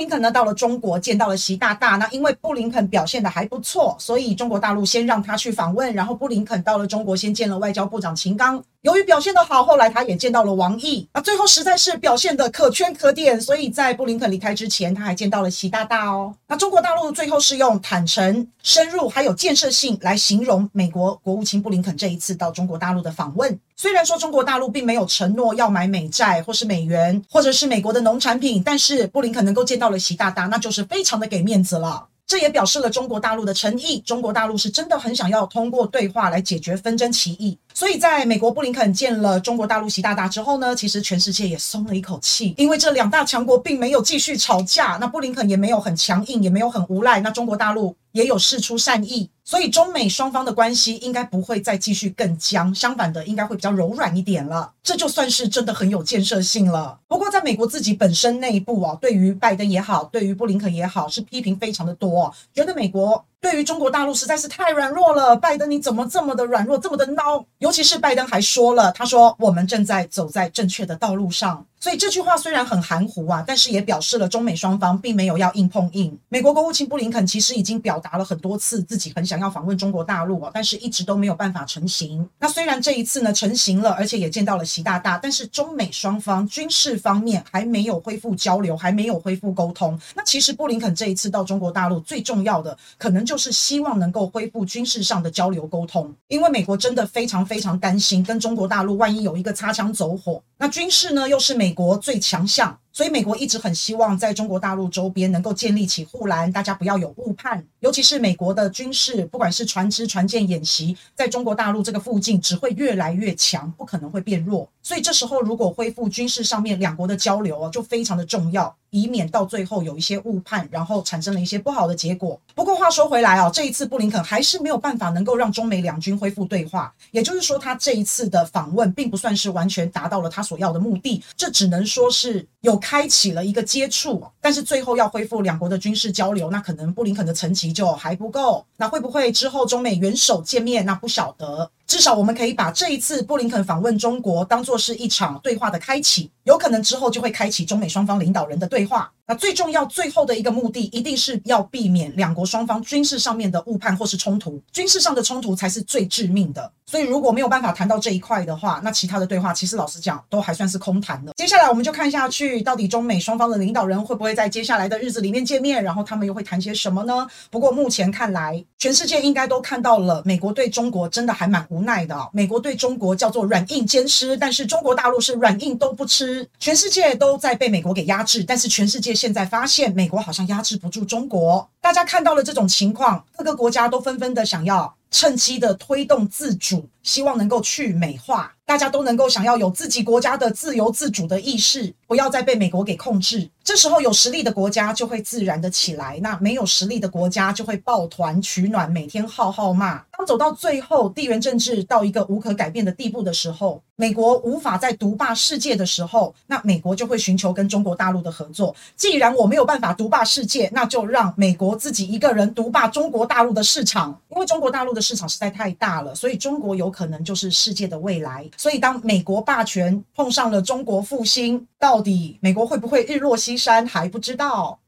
林肯呢到了中国见到了习大大，那因为布林肯表现的还不错，所以中国大陆先让他去访问，然后布林肯到了中国先见了外交部长秦刚。由于表现得好，后来他也见到了王毅，那最后实在是表现得可圈可点，所以在布林肯离开之前，他还见到了习大大哦。那中国大陆最后是用坦诚、深入还有建设性来形容美国国务卿布林肯这一次到中国大陆的访问。虽然说中国大陆并没有承诺要买美债或是美元或者是美国的农产品，但是布林肯能够见到了习大大，那就是非常的给面子了。这也表示了中国大陆的诚意，中国大陆是真的很想要通过对话来解决纷争歧义。所以，在美国布林肯见了中国大陆习大大之后呢，其实全世界也松了一口气，因为这两大强国并没有继续吵架，那布林肯也没有很强硬，也没有很无赖，那中国大陆也有释出善意。所以，中美双方的关系应该不会再继续更僵，相反的，应该会比较柔软一点了。这就算是真的很有建设性了。不过，在美国自己本身内部啊，对于拜登也好，对于布林肯也好，是批评非常的多，觉得美国对于中国大陆实在是太软弱了。拜登你怎么这么的软弱，这么的孬？尤其是拜登还说了，他说我们正在走在正确的道路上。所以这句话虽然很含糊啊，但是也表示了中美双方并没有要硬碰硬。美国国务卿布林肯其实已经表达了很多次自己很想要访问中国大陆啊，但是一直都没有办法成行。那虽然这一次呢成行了，而且也见到了习大大，但是中美双方军事方面还没有恢复交流，还没有恢复沟通。那其实布林肯这一次到中国大陆最重要的，可能就是希望能够恢复军事上的交流沟通，因为美国真的非常非常担心跟中国大陆万一有一个擦枪走火，那军事呢又是美。美国最强项。所以，美国一直很希望在中国大陆周边能够建立起护栏，大家不要有误判。尤其是美国的军事，不管是船只、船舰演习，在中国大陆这个附近只会越来越强，不可能会变弱。所以这时候如果恢复军事上面两国的交流啊，就非常的重要，以免到最后有一些误判，然后产生了一些不好的结果。不过话说回来啊，这一次布林肯还是没有办法能够让中美两军恢复对话，也就是说，他这一次的访问并不算是完全达到了他所要的目的，这只能说是有。开启了一个接触，但是最后要恢复两国的军事交流，那可能布林肯的层级就还不够。那会不会之后中美元首见面？那不晓得。至少我们可以把这一次布林肯访问中国当做是一场对话的开启，有可能之后就会开启中美双方领导人的对话。那最重要、最后的一个目的，一定是要避免两国双方军事上面的误判或是冲突。军事上的冲突才是最致命的。所以如果没有办法谈到这一块的话，那其他的对话其实老实讲都还算是空谈的。接下来我们就看下去，到底中美双方的领导人会不会在接下来的日子里面见面，然后他们又会谈些什么呢？不过目前看来，全世界应该都看到了，美国对中国真的还蛮无无奈的，美国对中国叫做软硬兼施，但是中国大陆是软硬都不吃，全世界都在被美国给压制，但是全世界现在发现美国好像压制不住中国，大家看到了这种情况，各个国家都纷纷的想要趁机的推动自主，希望能够去美化。大家都能够想要有自己国家的自由自主的意识，不要再被美国给控制。这时候有实力的国家就会自然的起来，那没有实力的国家就会抱团取暖，每天号号骂。当走到最后，地缘政治到一个无可改变的地步的时候，美国无法再独霸世界的时候，那美国就会寻求跟中国大陆的合作。既然我没有办法独霸世界，那就让美国自己一个人独霸中国大陆的市场，因为中国大陆的市场实在太大了，所以中国有可能就是世界的未来。所以，当美国霸权碰上了中国复兴，到底美国会不会日落西山还不知道。